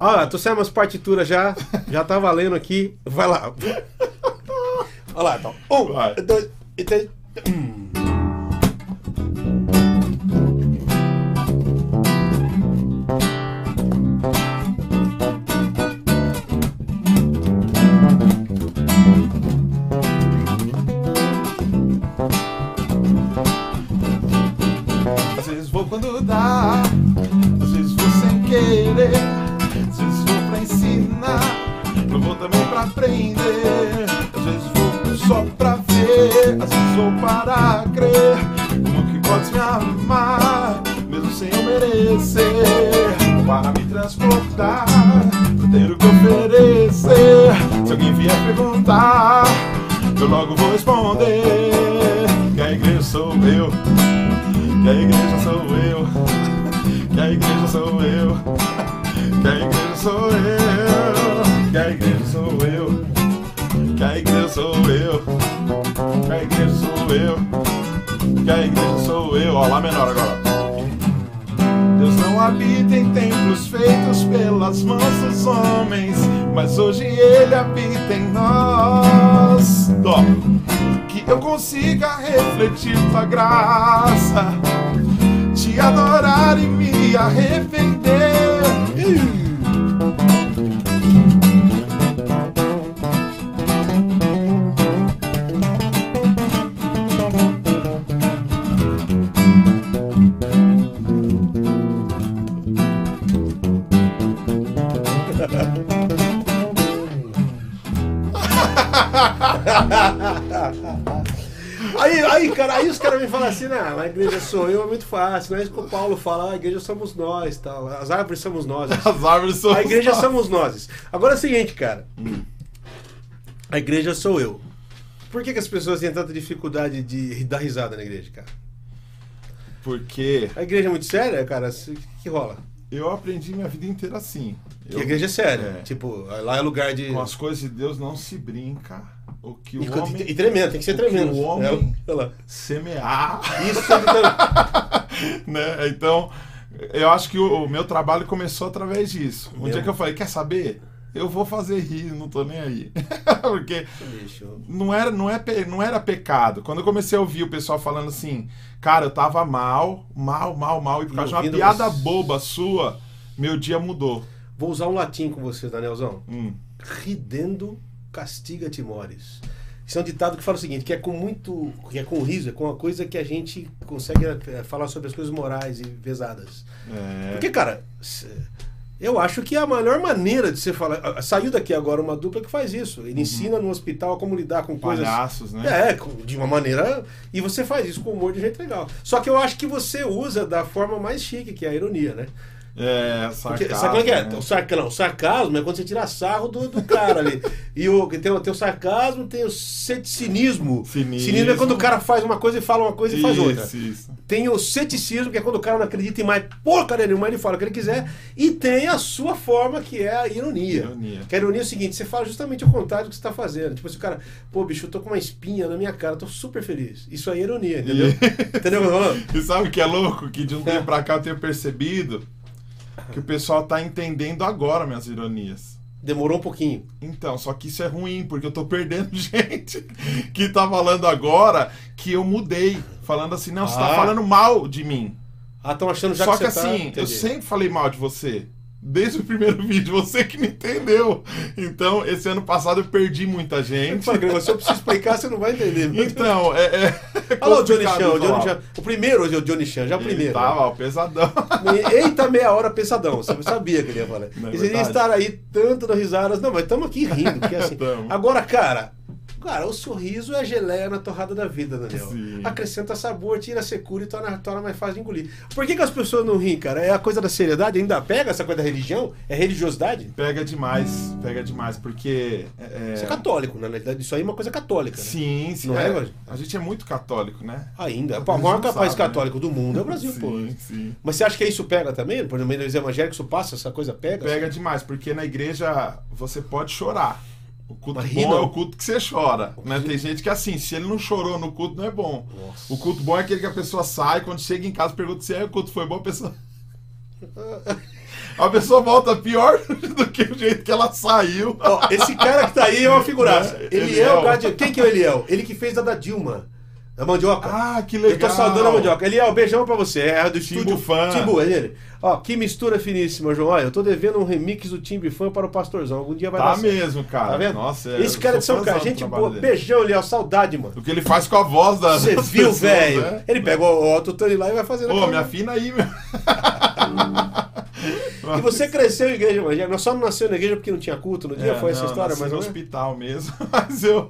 Ó, tô saindo umas partituras já. Já tá valendo aqui. Vai lá. Olha lá, então. Um, Vai. dois e três. Habita em templos feitos pelas mãos dos homens, mas hoje Ele habita em nós. Ó, que eu consiga refletir tua graça, te adorar e me arrepender. Aí, os caras me falam assim, não, a igreja sou eu, é muito fácil. Não é isso que o Paulo fala, "Ah, a igreja somos nós, tal. As árvores somos nós. As árvores são A igreja somos nós. Agora é o seguinte, cara. Hum. A igreja sou eu. Por que, que as pessoas têm tanta dificuldade de dar risada na igreja, cara? Porque A igreja é muito séria, cara? O que, que rola? eu aprendi minha vida inteira assim. Que Eu- a igreja é séria. É. Tipo, lá é lugar de. Com as coisas de Deus não se brinca. O que E, o homem e tremendo, tem que ser o que tremendo. o homem- É, semear Isso que né? Então, eu acho que o, o meu trabalho começou através disso. Um Meu. dia que eu falei, quer saber? Eu vou fazer rir, não tô nem aí. Porque não era, não, é, não era pecado. Quando eu comecei a ouvir o pessoal falando assim, cara, eu tava mal, mal, mal, mal, e por E causa de uma piada boba sua, meu dia mudou. Vou usar um latim com você, Danielzão. Hum. Ridendo castiga timores. Isso é um ditado que fala o seguinte, que é com muito, que é com riso, é com uma coisa que a gente consegue é, falar sobre as coisas morais e pesadas. É, Porque, cara, eu acho que é a melhor maneira de você falar. Saiu daqui agora uma dupla que faz isso. Ele ensina no hospital como lidar com coisas. palhaços, né? É, de uma maneira. E você faz isso com humor de jeito legal. Só que eu acho que você usa da forma mais chique, que é a ironia, né? É, Porque, sarcasmo, sabe como é que é? né? O, sarca, não, o sarcasmo é quando você tira sarro do, do cara ali. E o, tem, o- tem o sarcasmo, tem o ceticismo. Cinismo. é quando o cara faz uma coisa e fala uma coisa e faz outra. Isso, isso. Tem o ceticismo, que é quando o cara não acredita em mais porcaria nenhuma, ele fala o que ele quiser. E tem a sua forma, que é a ironia. Ironia. Que a ironia é o seguinte, você fala justamente o contrário do que você está fazendo. Tipo, se o cara, pô, bicho, eu tô com uma espinha na minha cara, tô super feliz. Isso aí é ironia, entendeu? entendeu? E sabe o que é louco? Que de um tempo pra cá eu tenho percebido que o pessoal tá entendendo agora minhas ironias. Demorou um pouquinho. Então, só que isso é ruim, porque eu tô perdendo gente que tá falando agora que eu mudei. Falando assim, não, você tá Ah. falando mal de mim. Ah, estão achando já só que, que, você tá- assim, eu sempre falei mal de você. Desde o primeiro vídeo, você que não entendeu. Então, esse ano passado eu perdi muita gente. se eu preciso explicar, você não vai entender. Então, é. é Olha lá o Johnny Chan, o Johnny. Chan. O primeiro hoje é o Johnny Chan, já é o Ele primeiro. tava, ó, pesadão. Eita, meia hora pesadão. Você sabia que ele ia falar. É e você ia estar aí tanto das risadas. Não, mas estamos aqui rindo. Porque assim. Tamo. Agora, cara. Cara, o sorriso é a geleia na torrada da vida, Daniel. Sim. Acrescenta sabor, tira a secura e torna, torna mais fácil de engolir. Por que, que as pessoas não riem, cara? É a coisa da seriedade? Ainda pega essa coisa da religião? É religiosidade? Pega demais, pega demais, porque. É, Isso é católico, né? Na realidade, isso aí é uma coisa católica. Né? Sim, sim. Não é, é, a gente é muito católico, né? Ainda. O maior país sabe, né? católico do mundo é o Brasil, pô. Sim, sim. Mas você acha que isso pega também? Por meio dos evangélicos, isso passa? Essa coisa pega? Pega demais, porque na igreja você pode chorar. O culto Mas bom é o culto que você chora. Né? Tem gente que assim, se ele não chorou no culto, não é bom. Nossa. O culto bom é aquele que a pessoa sai, quando chega em casa, pergunta se é, o culto foi bom, a pessoa. a pessoa volta pior do que o jeito que ela saiu. Ó, esse cara que tá aí é uma figuraça. É, Eliel Eliel. Gadi- Quem que é o Eliel? Ele que fez a da Dilma. Da mandioca. Ah, que Eu legal. tô saudando a mandioca. Eliel, beijão pra você. É do Timbu estúdio Fã. Timbu, é ele. Ó, que mistura finíssima, João. Olha, eu tô devendo um remix do Timbu Fã para o Pastorzão. Algum dia vai Tá dar certo. mesmo, cara. Tá vendo? Nossa, é, Esse eu cara sou de São Carlos, gente boa. dele. Beijão, Eliel. Saudade, mano. O que ele faz com a voz das Você viu, velho? né? Ele pega o autotune lá e vai fazendo. Ô, aquela- me afina aí, meu. E você cresceu em igreja evangélica. Nós só não nasceu na igreja porque não tinha culto no dia. É, Foi essa não, história, nasci mas no não é? hospital mesmo. Mas eu.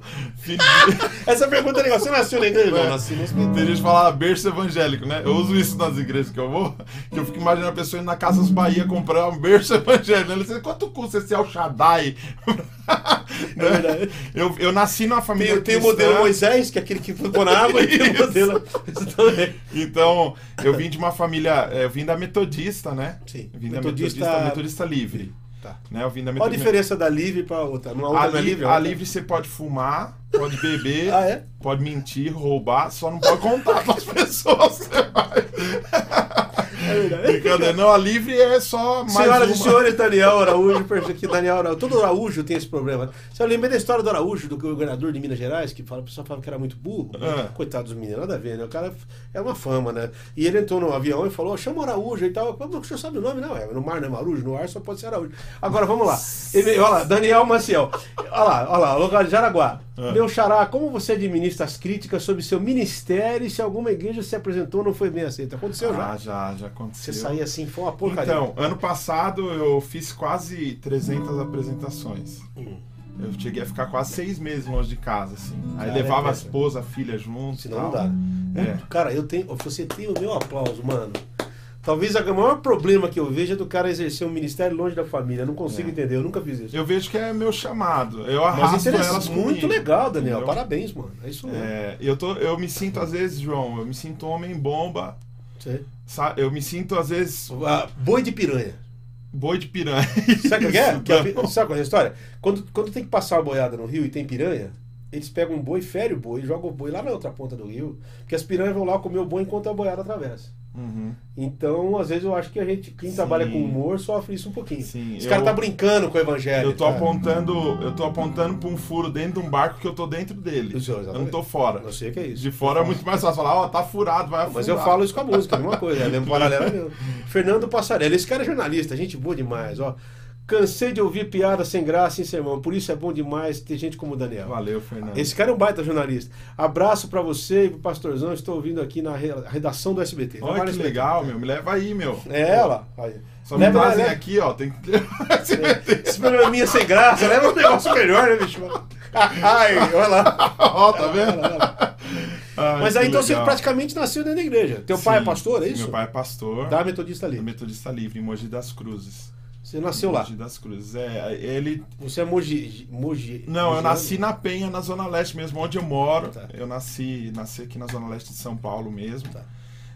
Essa pergunta é legal. Você nasceu na igreja? Não, É. nasci no hospital. Tem gente que fala berço evangélico, né? Eu uso isso nas igrejas que eu vou, que eu fico imaginando a pessoa indo na Casas Bahia comprar um berço evangélico. Ele diz, quanto custa esse El Shaddai? É verdade. Eu, eu nasci numa família Tem, tem o modelo Moisés, que é aquele que ficou na água, e tem o modelo. Então, eu vim de uma família, é, eu vim da metodista, né? Sim. Vim Metodista- da metodista, metodista livre. Tá. Né? Eu vim da Qual a diferença da livre pra outra? Uma outra A, é li- livre? a outra- livre você pode fumar, pode beber, Ah, é? pode mentir, roubar, só não pode contar com as pessoas. Você vai. É verdade. Brincadeira, não, a livre é só mais Senhoras uma. e senhores, Daniel Araújo, aqui, Daniel Araújo. Todo Araújo tem esse problema. Você lembra da história do Araújo, do governador de Minas Gerais, que fala, o pessoal falava que era muito burro? É. Coitado dos meninos, nada a ver, né? O cara é uma fama, né? E ele entrou no avião e falou: chama o Araújo e tal. O senhor sabe o nome? Não, é. No mar não é Marujo, no ar só pode ser Araújo. Agora vamos lá. Ele, olha lá, Daniel Maciel. Olha lá, olha lá, lugar de Jaraguá. É. Meu xará, como você administra as críticas sobre seu ministério e se alguma igreja se apresentou não foi bem aceita? Aconteceu já. Ah, já, já aconteceu. Você saía assim, foi uma porcaria. Então, ano passado eu fiz quase 300 apresentações. Hum. Eu cheguei a ficar quase seis meses longe de casa, assim. Aí Cara, levava é a esposa, a filha junto. Senão tal. não dá. É. Cara, eu tenho. Você tem o meu aplauso, mano. Talvez o maior problema que eu vejo é do cara exercer um ministério longe da família. Eu não consigo É. entender, eu nunca fiz isso. Eu vejo que é meu chamado. Eu Mas arrasto interessante, elas muito legal, Daniel. entendeu? Parabéns, mano. É isso mesmo. É, eu, tô, eu me sinto às vezes, João, eu me sinto homem bomba. Sa- Eu me sinto às vezes Ah, boi de piranha. boi de piranha. Sabe o que é? Que a pi- Sabe qual é a história? Quando, quando tem que passar uma boiada no rio e tem piranha, eles pegam um boi, ferem o boi, jogam o boi lá na outra ponta do rio, porque as piranhas vão lá comer o boi enquanto a boiada atravessa. Uhum. Então, às vezes, eu acho que a gente, quem Sim. trabalha com humor, sofre isso um pouquinho. Sim, Esse eu- cara tá brincando com o evangelho. Eu tô cara. apontando, eu tô apontando pra um furo dentro de um barco que eu tô dentro dele. Isso, eu não tô fora. Eu sei que é isso. De fora é muito mais fácil falar, ó, tá furado, vai afundar. Mas eu falo isso com a música, a mesma coisa, é mesmo paralelo mesmo. Fernando Passarelli, esse cara é jornalista, gente boa demais, ó. Cansei de ouvir piada sem graça em sermão, por isso é bom demais ter gente como o Daniel. Valeu, Fernando. Esse cara é um baita jornalista. Abraço pra você e pro Pastorzão, estou ouvindo aqui na re- redação do SBT. Olha Trabalha que no legal, meu. Me leva aí, meu. SBT. É ela. Só me Leva, trazem leva. aqui, ó. Tem que. Esse programinha sem graça, leva um negócio melhor, né, bicho? Ai, olha lá. Ó, tá vendo? Olha lá. Ai, Mas aí então você legal. praticamente nasceu dentro da igreja. Teu pai é Sim, pastor, é sim, isso? Meu pai é pastor. Da Metodista é ali. Metodista Livre, em Mogi das Cruzes. Você nasceu lá. Mogi das Cruzes. É, ele. Você é Mogi. Mogi Não, eu Mogiano? nasci na Penha, na Zona Leste mesmo, onde eu moro. Tá. Eu nasci, nasci aqui na Zona Leste de São Paulo mesmo. Tá.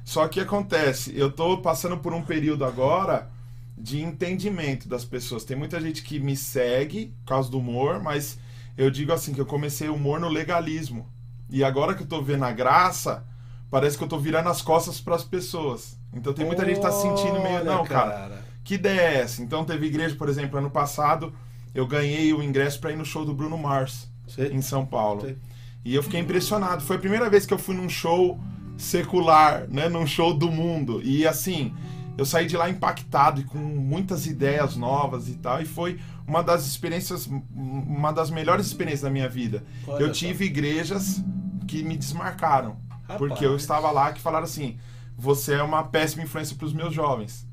Só que acontece, eu tô passando por um período agora de entendimento das pessoas. Tem muita gente que me segue por causa do humor, mas eu digo assim que eu comecei o humor no legalismo. E agora que eu tô vendo a graça, parece que eu tô virando as costas para as pessoas. Então tem muita gente que tá se sentindo meio, Olha, não, cara, que ideia é essa? Então teve igreja, por exemplo, ano passado, eu ganhei o ingresso para ir no show do Bruno Mars Sei. em São Paulo. Sei. E eu fiquei impressionado. Foi a primeira vez que eu fui num show secular, né, num show do mundo. E assim, eu saí de lá impactado e com muitas ideias novas e tal, e foi uma das experiências uma das melhores experiências da minha vida. Olha eu só. tive igrejas que me desmarcaram, Rapaz. porque eu estava lá que falaram assim: "Você é uma péssima influência para os meus jovens".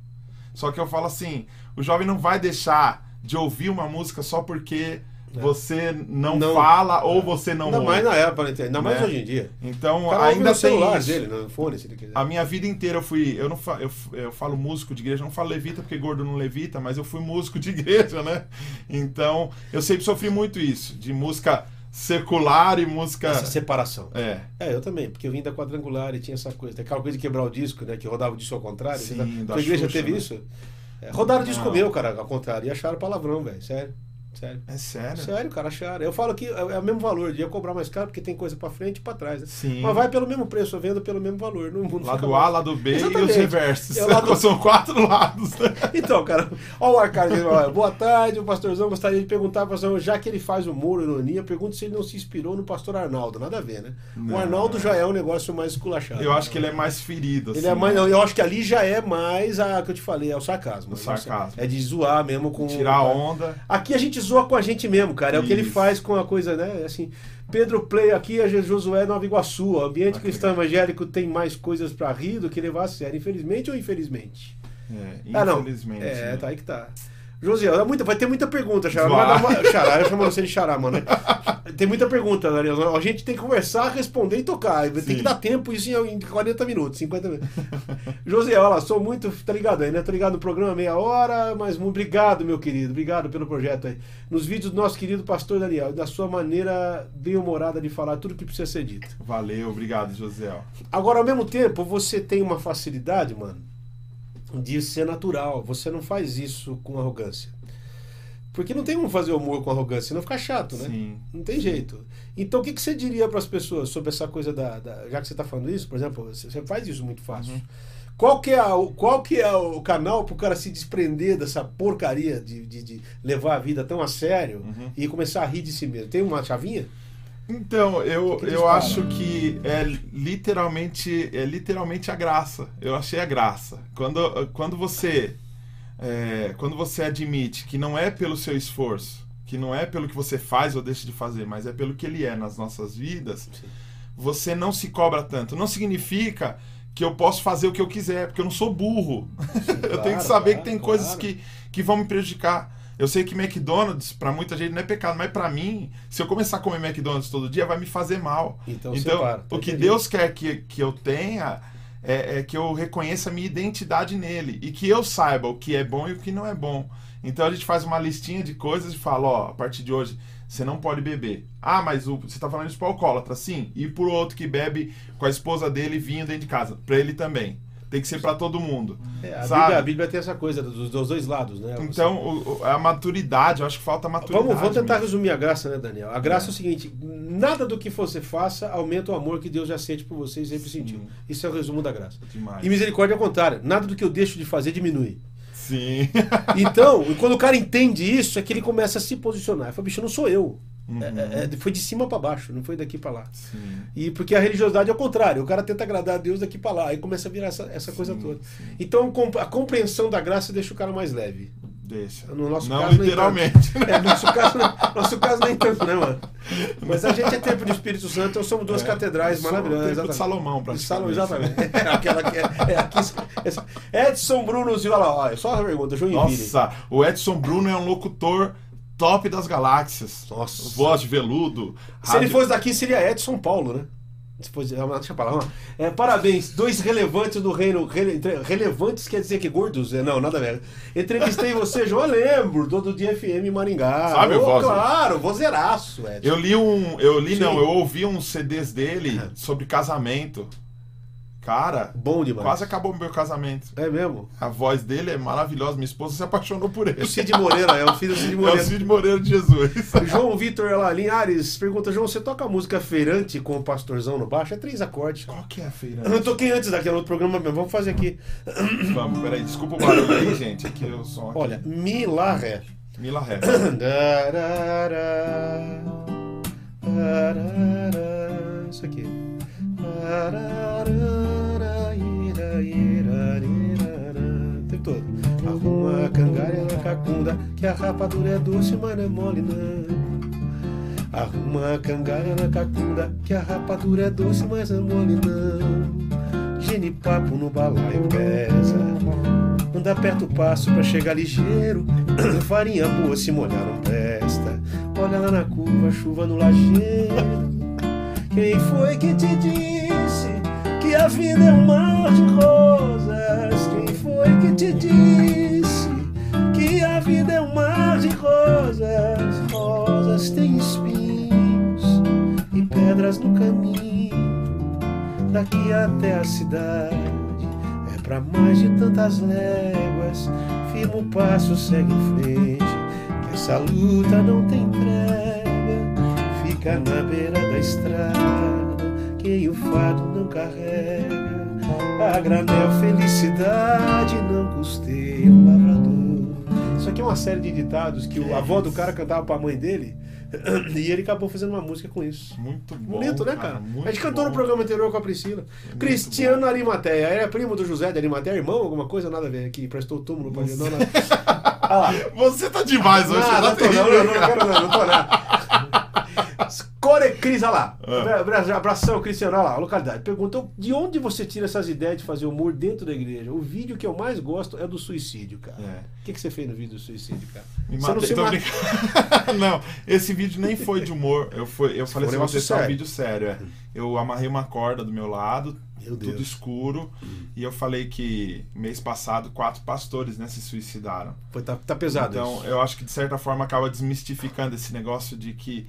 Só que eu falo assim, o jovem não vai deixar de ouvir uma música só porque você não, É. Não. fala ou você não Ainda ouve. mais na época, né? ainda mais Né? hoje em dia. Então, ainda tem celular isso. dele, no fone, se ele quiser. A minha vida inteira eu fui. Eu não fa, eu, eu falo músico de igreja, não falo levita porque gordo não levita, mas eu fui músico de igreja, né? Então, eu sempre sofri muito isso, de música secular e música. Essa separação. É. É, eu também, porque eu vim da quadrangular e tinha essa coisa. Aquela coisa de quebrar o disco, né? Que rodava o disco ao contrário. Sim, da Tua igreja Xuxa, teve né? isso? É, rodaram o disco meu, cara, ao contrário. E acharam palavrão, velho. Sério. Sério. É sério? Sério, cara, acharam. Eu falo que é é o mesmo valor, devia cobrar mais caro porque tem coisa pra frente e pra trás. Né? Sim. Mas vai pelo mesmo preço, eu vendo pelo mesmo valor. Não, não Lado A, lado B e os Exatamente. reversos. É o lado- São quatro lados. né? Então, cara, olha o Arcade. ele Boa tarde, o pastorzão gostaria de perguntar, pastor, já que ele faz humor, ironia, pergunto se ele não se inspirou no pastor Arnaldo. Nada a ver, né? Não. O Arnaldo já é um negócio mais esculachado. Eu acho que ele é mais ferido. Ele assim, é mais, né? eu acho que ali já é mais a que eu te falei, é o sarcasmo. O sarcasmo. É de zoar mesmo com. Tirar a onda. Aqui a gente zoa com a gente mesmo, cara. É o que ele Isso. faz com a coisa, né? Assim, Pedro Play aqui é Josué Nova Iguaçu. O ambiente Ah, cristão evangélico tem mais coisas pra rir do que levar a sério. Infelizmente ou infelizmente? É, Ah, não. infelizmente. É, né? tá aí que tá. Josiel, dá muita- vai ter muita pergunta, Xará. Não Vai. vai dar uma- Xará, eu chamo você de Xará, mano. Tem muita pergunta, Daniel. A gente tem que conversar, responder e tocar. Tem Sim. que dar tempo isso em 40 minutos, 50 minutos. Josiel, olha lá, sou muito. Tá ligado aí, né? Tô ligado no programa meia hora, mas muito obrigado, meu querido. Obrigado pelo projeto aí. Nos vídeos do nosso querido pastor Daniel, da sua maneira bem-humorada de falar tudo que precisa ser dito. Valeu, obrigado, José. Agora, ao mesmo tempo, você tem uma facilidade, mano, de ser natural. Você não faz isso com arrogância. Porque não tem como fazer humor com arrogância, senão fica chato, né? Sim. Não tem jeito. Então, o que, que você diria para as pessoas sobre essa coisa da, da- Já que você está falando isso, por exemplo, você você faz isso muito fácil. Uhum. Qual que, é a- o- qual que é o canal para o cara se desprender dessa porcaria de, de, de levar a vida tão a sério Uhum. e começar a rir de si mesmo? Tem uma chavinha? Então, eu, que eles eu acho que é literalmente, é literalmente a graça. Eu achei a graça. Quando, quando você é, quando você admite que não é pelo seu esforço, que não é pelo que você faz ou deixa de fazer, mas é pelo que ele é nas nossas vidas, Sim. você não se cobra tanto. Não significa que eu posso fazer o que eu quiser, porque eu não sou burro. eu tenho que claro, saber claro, que tem coisas claro. que, que vão me prejudicar. Eu sei que McDonald's, pra muita gente, não é pecado, mas pra mim, se eu começar a comer McDonald's todo dia, vai me fazer mal. Então, Então, separa, tá o que entendido. Deus quer que, que eu tenha é, é que eu reconheça a minha identidade nele e que eu saiba o que é bom e o que não é bom. Então a gente faz uma listinha de coisas e fala, ó, a partir de hoje você não pode beber. Ah, mas o, você tá falando isso pro alcoólatra, sim. E pro outro que bebe com a esposa dele vinho dentro de casa, pra ele também. Tem que ser pra todo mundo. É, a? Bíblia, a Bíblia tem essa coisa dos, dos dois lados, né? Você- Então, o- o- a maturidade, eu acho que falta maturidade. Vamos, vamos tentar mesmo. resumir a graça, né, Daniel? A graça é. É. o seguinte: nada do que você faça aumenta o amor que Deus já sente por você e sempre Sim. sentiu. Isso é o resumo da graça. Demais. E misericórdia é o contrário: nada do que eu deixo de fazer diminui. Sim. Então, quando o cara entende isso, é que ele começa a se posicionar. Ele fala, bicho, não sou eu. Uhum. É- é- foi de cima pra baixo, não foi daqui pra lá. Sim. E porque a religiosidade é o contrário, o cara tenta agradar a Deus daqui pra lá, aí começa a virar essa, essa coisa Sim, toda. sim. Então a compreensão da graça deixa o cara mais leve. Deixa. No nosso não caso, literalmente. É, no nosso caso, nosso caso nem tanto, né, mano? Mas a gente é tempo de Espírito Santo, então somos duas É, catedrais maravilhosas. tempo de. Salomão, De Salomão, praticamente. exatamente. É, aquela que é, é aqui, essa- Edson Bruno olha lá, olha, só uma pergunta, Joinville. Nossa, o Edson Bruno é um locutor top das galáxias. Nossa. Voz de veludo. Se ele fosse daqui, seria Edson Paulo, né? Ah, deixa lá. ó. É, parabéns, dois relevantes do reino. rele- relevantes quer dizer que gordos? É, Não, nada ver. Entrevistei você, João, eu lembro, do, do dia FM Maringá. Sabe o Ô, voz? Claro, vozeraço, Edson. Eu li um. Eu li, não, Sim. eu ouvi uns CDs dele sobre casamento. Cara, Bom demais. quase acabou o meu casamento. É mesmo? A voz dele é maravilhosa. Minha esposa se apaixonou por ele. O Cid Moreira, é o filho do Cid É o Moreira. Cid Moreira de Jesus. João Vitor lá, Linhares, pergunta, João, você toca música feirante com o pastorzão no baixo? É três acordes. Qual que é a feira? Eu não toquei antes daquele outro programa mesmo, vamos fazer aqui. Vamos, peraí, desculpa o barulho aí, gente. Aqui o som. Aqui. Olha, Mi, Lá, Ré. Mila Ré. Isso aqui. Tempo todo. Arruma a cangalha na cacunda, que a rapadura é doce, mas não é mole não. Arruma a cangalha na cacunda, que a rapadura é doce, mas não é mole não. Genipapo no balaio pesa. Anda perto o passo pra chegar ligeiro. Farinha boa se molhar não presta. Olha lá na curva, chuva no lajeiro. Quem foi que te disse que a vida é um mar de rosas? Quem foi que te disse que a vida é um mar de rosas? Rosas têm espinhos e pedras no caminho. Daqui até a cidade é pra mais de tantas léguas. Firma o passo, segue em frente. Essa luta não tem treva, fica na beira da estrada. Quem o fado não carrega, a granel felicidade não custeia um lavrador. Isso aqui é uma série de ditados que o avô do cara cantava pra mãe dele. E ele acabou fazendo uma música com isso. Muito bom. Bonito, né, cara? muito a gente cantou no bom. programa anterior com a Priscila. Cristiano Arimateia. É primo do José de Arimateia, irmão, alguma coisa, nada a ver. Que prestou túmulo pra ele. Não, não. Ah. Você tá demais hoje, Ah, você não, tá tô, não, terrível. não, não, quero não, não tô não. Core Cris, olha lá. Ah. Abra- Abração, Cristiano, olha lá, localidade. Perguntou de onde você tira essas ideias de fazer humor dentro da igreja? O vídeo que eu mais gosto é do suicídio, cara. É. O que, que você fez no vídeo do suicídio, cara? Me você não matei, se tô mata. brincando. não, esse vídeo nem foi de humor. Eu, foi, eu falei assim, um vou testar um vídeo sério. é. Eu amarrei uma corda do meu lado, Meu tudo escuro, e eu falei que mês passado quatro pastores né, se suicidaram. Foi, tá, tá pesado Então, isso. eu acho que de certa forma acaba desmistificando esse negócio de que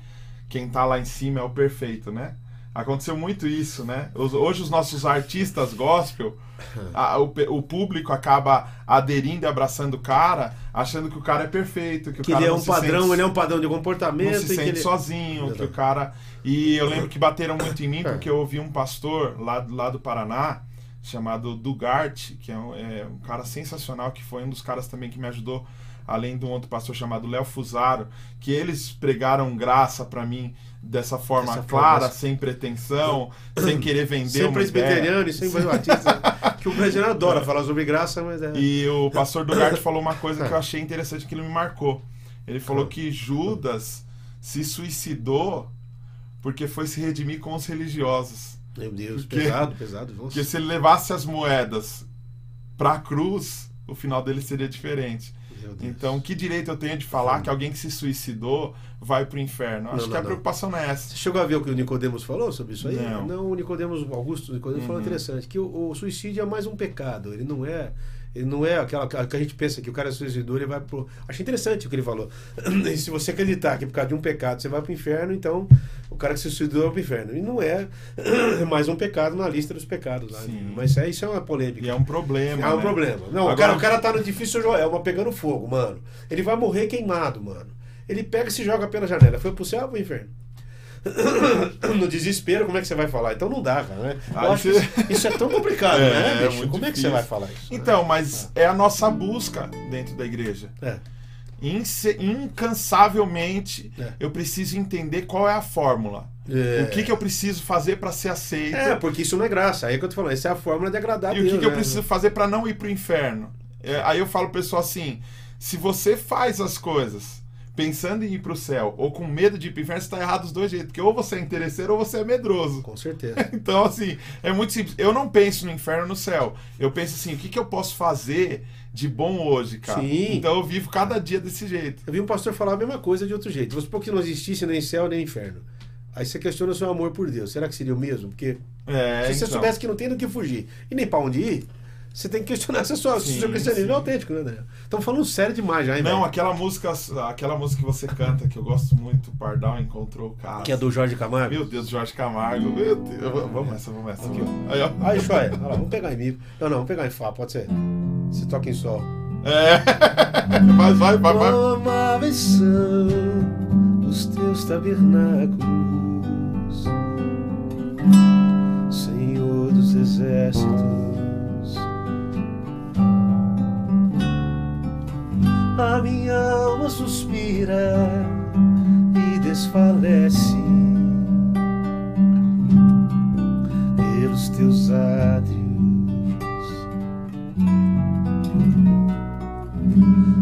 quem tá lá em cima é o perfeito, né? Aconteceu muito isso, né? Hoje os nossos artistas gospel, a- o, o público acaba aderindo e abraçando o cara, achando que o cara é perfeito, que o Que cara ele é não um se padrão, sente- ele é um padrão de não comportamento. se e que sente ele... sozinho, que o cara. E eu lembro que bateram muito em mim porque eu ouvi um pastor lá, lá do Paraná, chamado Dugart, que é um, é um cara sensacional, que foi um dos caras também que me ajudou, além de um outro pastor chamado Léo Fusaro, que eles pregaram graça pra mim dessa forma Dessa clara, forma- sem pretensão, sem querer vender Sem uma presbiteriano e sem batista. que o brasileiro adora falar sobre graça, mas é. E o pastor Dugart falou uma coisa que eu achei interessante que ele me marcou. Ele falou que Judas se suicidou porque foi se redimir com os religiosos. Meu Deus, Porque- pesado, pesado. Nossa. Porque se ele levasse as moedas para a cruz, o final dele seria diferente. Então, que direito eu tenho de falar que alguém que se suicidou vai pro inferno? Acho Não, que não, a não. preocupação não é essa. Você chegou a ver o que o Nicodemos falou sobre isso aí? Não. o Nicodemos, o Augusto Nicodemos falou Uhum. interessante, que o, o suicídio é mais um pecado, ele não é. Ele não é aquela que a gente pensa que o cara é suicidor e vai pro. Achei interessante o que ele falou. E se você acreditar que por causa de um pecado você vai pro inferno, então o cara que se suicidou vai pro inferno. E não é é mais um pecado na lista dos pecados. Lá. Sim. Mas é, isso é uma polêmica. E é um problema. É um né? problema. Não, o, Agora- cara, o cara tá no difícil Joelma pegando fogo, mano. Ele vai morrer queimado, mano. Ele pega e se joga pela janela. Foi pro céu ou pro inferno? No desespero, como é que você vai falar? Então não dá, cara, né? Eu que você- isso, isso é tão complicado, É, né, é bicho? muito Como é que você difícil. vai falar isso? né? Então, mas é a nossa busca dentro da igreja. É. Inse- incansavelmente, É. eu preciso entender qual é a fórmula. É. O que, que eu preciso fazer para ser aceito? É, porque isso não é graça. Aí é que eu tô falando, essa é a fórmula de agradar E o Deus. que, que eu né? preciso fazer para não ir pro inferno? É, aí eu falo pro pessoal assim: se você faz as coisas pensando em ir pro céu ou com medo de ir pro inferno, você tá errado dos dois jeitos. Porque ou você é interesseiro ou você é medroso. Com certeza. Então, assim, é muito simples. Eu não penso no inferno ou no céu. Eu penso assim: o que, que eu posso fazer de bom hoje, cara? Sim. Então eu vivo cada dia desse jeito. Eu vi um pastor falar a mesma coisa de outro jeito. Vamos supor que não existisse nem céu nem inferno. Aí você questiona o seu amor por Deus. Será que seria o mesmo? Porque É, se você então. soubesse que não tem do que fugir e nem pra onde ir, você tem que questionar se, sua, se o Sim, seu cristianismo é sim. autêntico, né, Daniel? Estamos falando sério demais já, hein, Não, velho? aquela música, aquela música que você canta, que eu gosto muito, Pardal encontrou o cara. Que é do Jorge Camargo. Meu Deus, Jorge Camargo. Meu Deus. Vamos nessa, vamos nessa. Aqui, ó. Aí, ó. Aí, Choia, olha lá, vamos pegar em Mi. Não, não, vamos pegar em Fá, pode ser. Você toca em Sol. É. Vai, vai, vai, vai. Amáveis são os teus tabernáculos, Senhor dos exércitos. A minha alma suspira e desfalece pelos teus átrios.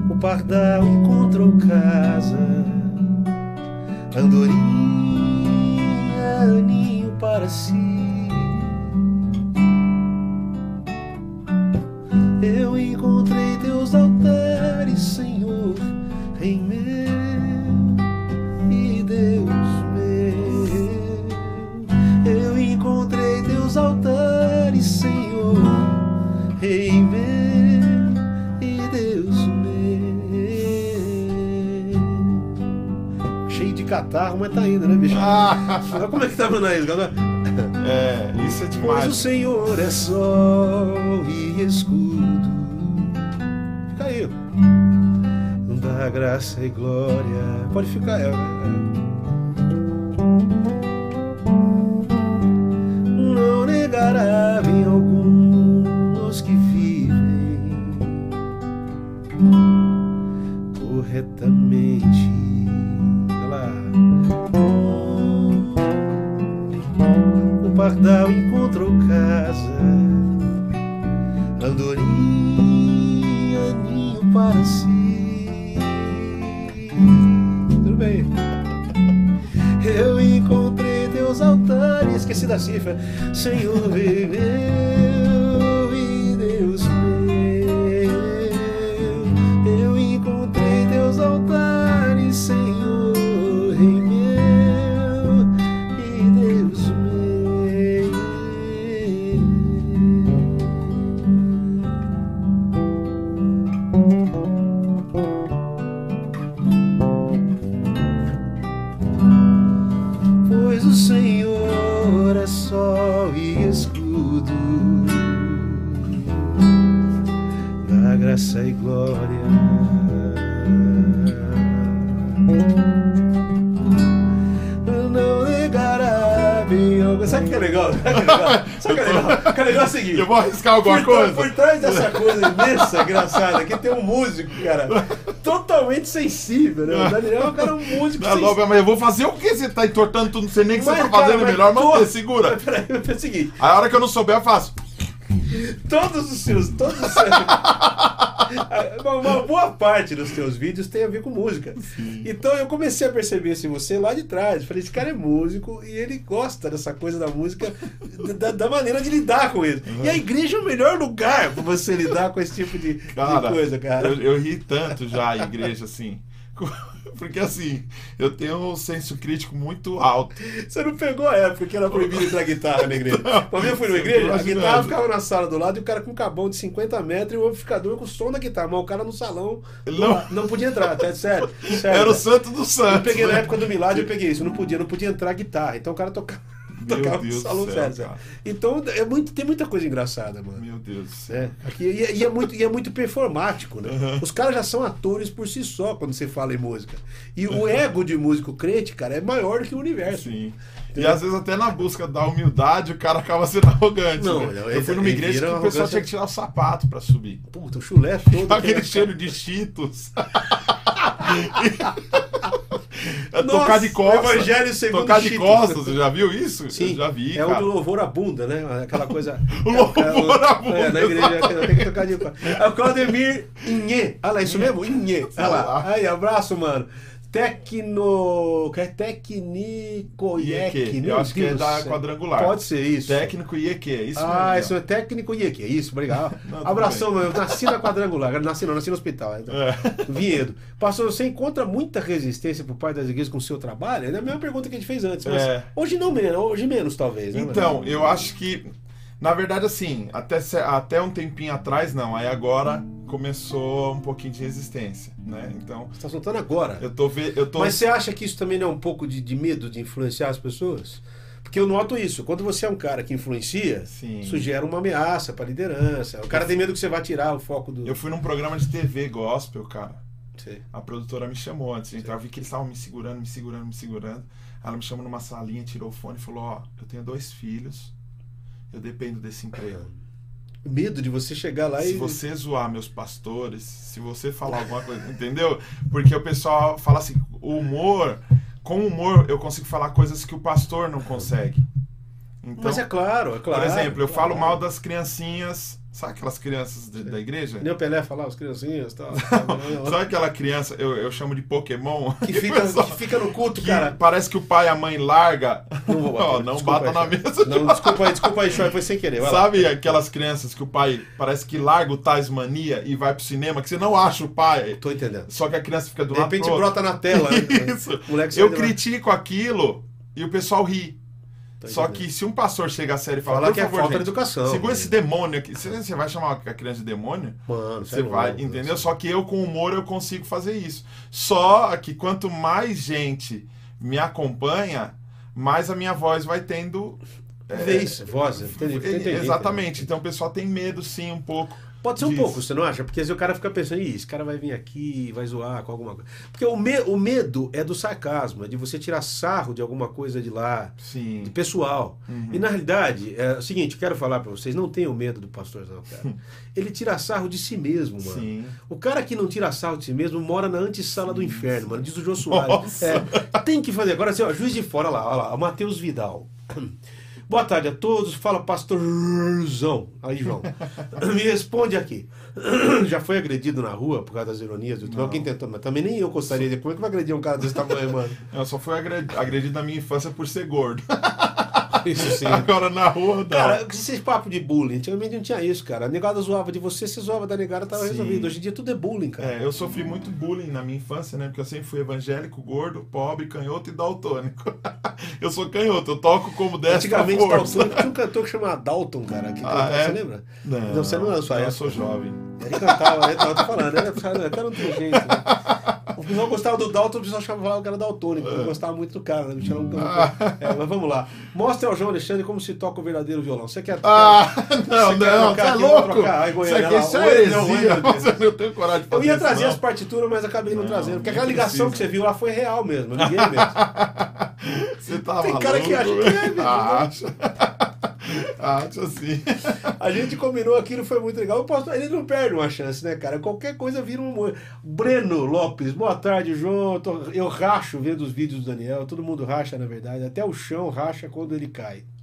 O pardal encontrou casa, andorinha, ninho para si. Mas tá indo, né, bicho? Ah, Olha como é que tá mandando isso, galera. é, isso é Pois o demais. Senhor é sol e escudo. Fica aí. Da graça e glória. Pode ficar, é, é. Graça e glória. Não negará algo. Sabe o que é legal? Sabe o que é legal? Sabe que é legal? O que é legal é o seguinte. Eu vou arriscar alguma Por, coisa? por trás dessa coisa imensa, engraçada, que tem um músico, cara, totalmente sensível, né? O Daniel é um cara um músico Não, sensível. mas eu vou fazer o que? Você tá entortando tudo, não sei nem o que você Mas, tá cara, fazendo melhor, to- manter, segura. Mas Peraí, é o seguinte, A hora que eu não souber, eu faço. todos os seus, todos os seus, uma, uma boa parte dos teus vídeos tem a ver com música. Então eu comecei a perceber assim, você lá de trás. Falei, esse cara é músico e ele gosta dessa coisa da música, da, da maneira de lidar com isso. E a igreja é o melhor lugar para você lidar com esse tipo de, de Cara, coisa, cara. Eu, eu ri tanto já em igreja, assim. Porque assim, eu tenho um senso crítico muito alto. Você não pegou a época que era proibido entrar guitarra na igreja. Vez eu fui Você igreja, tá a guitarra ficava na sala do lado e o cara com um cabão de 50 metros e o amplificador com o som da guitarra. Mas o cara no salão não, não- podia entrar, até sério. sério Era o santo dos Eu santos. peguei na né? época do Milagre, eu peguei isso. Não podia, não podia entrar guitarra. Então o cara tocava, tocava no Deus do salão céu, cara. Então é muito, tem muita coisa engraçada, mano. Meu Deus do céu. É, aqui, e, é- e é muito, e é muito performático, né? Os caras já são atores por si só quando você fala em música. E o ego de músico crente, cara, é maior do que o universo. Sim. E às vezes até na busca da humildade o cara acaba sendo arrogante. Não, né? não, eu fui numa igreja que o pessoal arrogância- tinha que tirar o sapato pra subir. Puta, o chulé todo. Aquele aquele- cheiro de cheetos. é Nossa, tocar de costas. o Evangelho segundo Tocar de costas, você já viu isso? Sim, Eu já vi, é o cara. do louvor à bunda, né? Aquela coisa. O louvor à bunda, É, na igreja tem que tocar de É o Claudemir Inhê. Olha lá, isso mesmo? Inhê. Olha lá. Aí, abraço, mano. Tecno. Que é Tecnicoiec. Ieque. meu Eu acho que é Deus da quadrangular. Pode ser isso. Técnico e EQ, é isso ah, mesmo. isso é técnico Ieque. É isso, obrigado. Não, Abração, mano. Eu nasci na quadrangular. Nasci não, nasci no hospital. Então. É. Vinhedo. Pastor, você encontra muita resistência por parte das igrejas com o seu trabalho? É a mesma pergunta que a gente fez antes. Mas É. hoje não menos, hoje menos, talvez. né, Então, mano? eu acho que, na verdade, assim, até, até um tempinho atrás, não. Aí agora começou um pouquinho de resistência, né? Então, Você tá soltando agora. eu tô vendo. Eu tô... Mas você acha que isso também não é um pouco de, de medo de influenciar as pessoas? Porque eu noto isso. Quando você é um cara que influencia, Sim. isso gera uma ameaça para a liderança. O cara tem medo que você vai tirar o foco do. Eu fui num programa de TV gospel, cara. Sei. A produtora me chamou antes de entrar. Eu vi que eles estavam me segurando, me segurando, me segurando. Ela me chamou numa salinha, tirou o fone e falou: Ó, eu tenho dois filhos, eu dependo desse emprego. Medo de você chegar lá Se e. você zoar meus pastores, se você falar alguma coisa, entendeu? Porque o pessoal fala assim: o humor, com o humor eu consigo falar coisas que o pastor não consegue. Então, Mas é claro, é claro. por exemplo, eu claro. falo mal das criancinhas, sabe aquelas crianças de- da igreja? Nem o Pelé falar, os criancinhas e tal. Sabe aquela criança, eu, eu chamo de Pokémon? que, fica, que fica no culto, cara. parece que o pai e a mãe larga. Não vou bater. Não Desculpa bata aí, na mesa. Não, desculpa aí, desculpa aí, Chay, foi sem querer. vai lá. Sabe aquelas crianças que o pai parece que larga o Tasmania e vai pro cinema, que você não acha o pai, Tô entendendo. só que a criança fica do De lado repente pro outro. brota na tela. né? Isso. Sai Eu de critico aquilo e o pessoal ri. Tô Só entendendo. que se um pastor chega a sério e fala, Fala por que é favor, falta de gente, educação. segura esse demônio aqui. Você, você vai chamar a criança de demônio? Mano, Você sério, vai, entendeu? Só que eu com humor eu consigo fazer isso. Só que quanto mais gente me acompanha, mais a minha voz vai tendo. é, Vez, voz, entendi, entendi, Exatamente. Então o pessoal tem medo sim um pouco. Pode ser um Diz. pouco, você não acha? Porque se o cara fica pensando, Ih, esse cara vai vir aqui, vai zoar com alguma coisa. Porque o, me- o medo é do sarcasmo, é de você tirar sarro de alguma coisa de lá, Sim. de pessoal. Uhum. E na realidade, é o seguinte, quero falar pra vocês, não tenham medo do pastorzão, cara. Ele tira sarro de si mesmo, mano. Sim. O cara que não tira sarro de si mesmo mora na antessala do inferno, mano. Diz o Jô Soares. É, tem que fazer. Agora assim, ó, juiz de fora, lá, olha lá, o Matheus Vidal. Boa tarde a todos. Fala, pastorzão. Aí, João. Me responde aqui. Já foi agredido na rua por causa das ironias do Não. Quem tentou, mas também nem eu gostaria de. Como é que vai agredir um cara desse tamanho, mano? Eu só fui agredi- agredido na minha infância por ser gordo. Isso sim. Agora na rua, não. Cara, esses papo de bullying, antigamente não tinha isso, cara. A negada zoava de você, você zoava da negada, tava Sim. resolvido. Hoje em dia tudo é bullying, cara. É, eu sofri muito bullying na minha infância, né? Porque eu sempre fui evangélico, gordo, pobre, canhoto e daltônico. eu sou canhoto, eu toco como desta Antigamente, força. Dalton, tinha um cantor que chamava Dalton, cara. Que Ah, é? Você lembra? Não, Não, você não é sua eu época. sou jovem. Ele cantava, ele tava falando, ele era cara não tem jeito. Né? O pessoal gostava do Dalton, o pessoal chamava o cara daltônico, porque gostava muito do cara, né? Era um cantor. É, mas vamos lá. Mostre ao João Alexandre como se toca o verdadeiro violão. Você quer Ah, não, quer não, trocar você é aqui, eu louco? Isso Goiânia, aqui isso oi, é não, heresia. Nossa, eu não tenho coragem de fazer Eu ia trazer não. as partituras, mas acabei não, Não, trazendo. Porque aquela ligação que você viu lá foi real mesmo. Ninguém mesmo. Você tá Tem cara que acha que é, bicho. Acha. Acha sim. A gente combinou aquilo, foi muito legal. O pastor, ele não perde uma chance, né, cara? Qualquer coisa vira um. Breno Lopes, boa tarde, João. Eu, tô- eu racho vendo os vídeos do Daniel. Todo mundo racha, na verdade. Até o chão racha quando ele cai.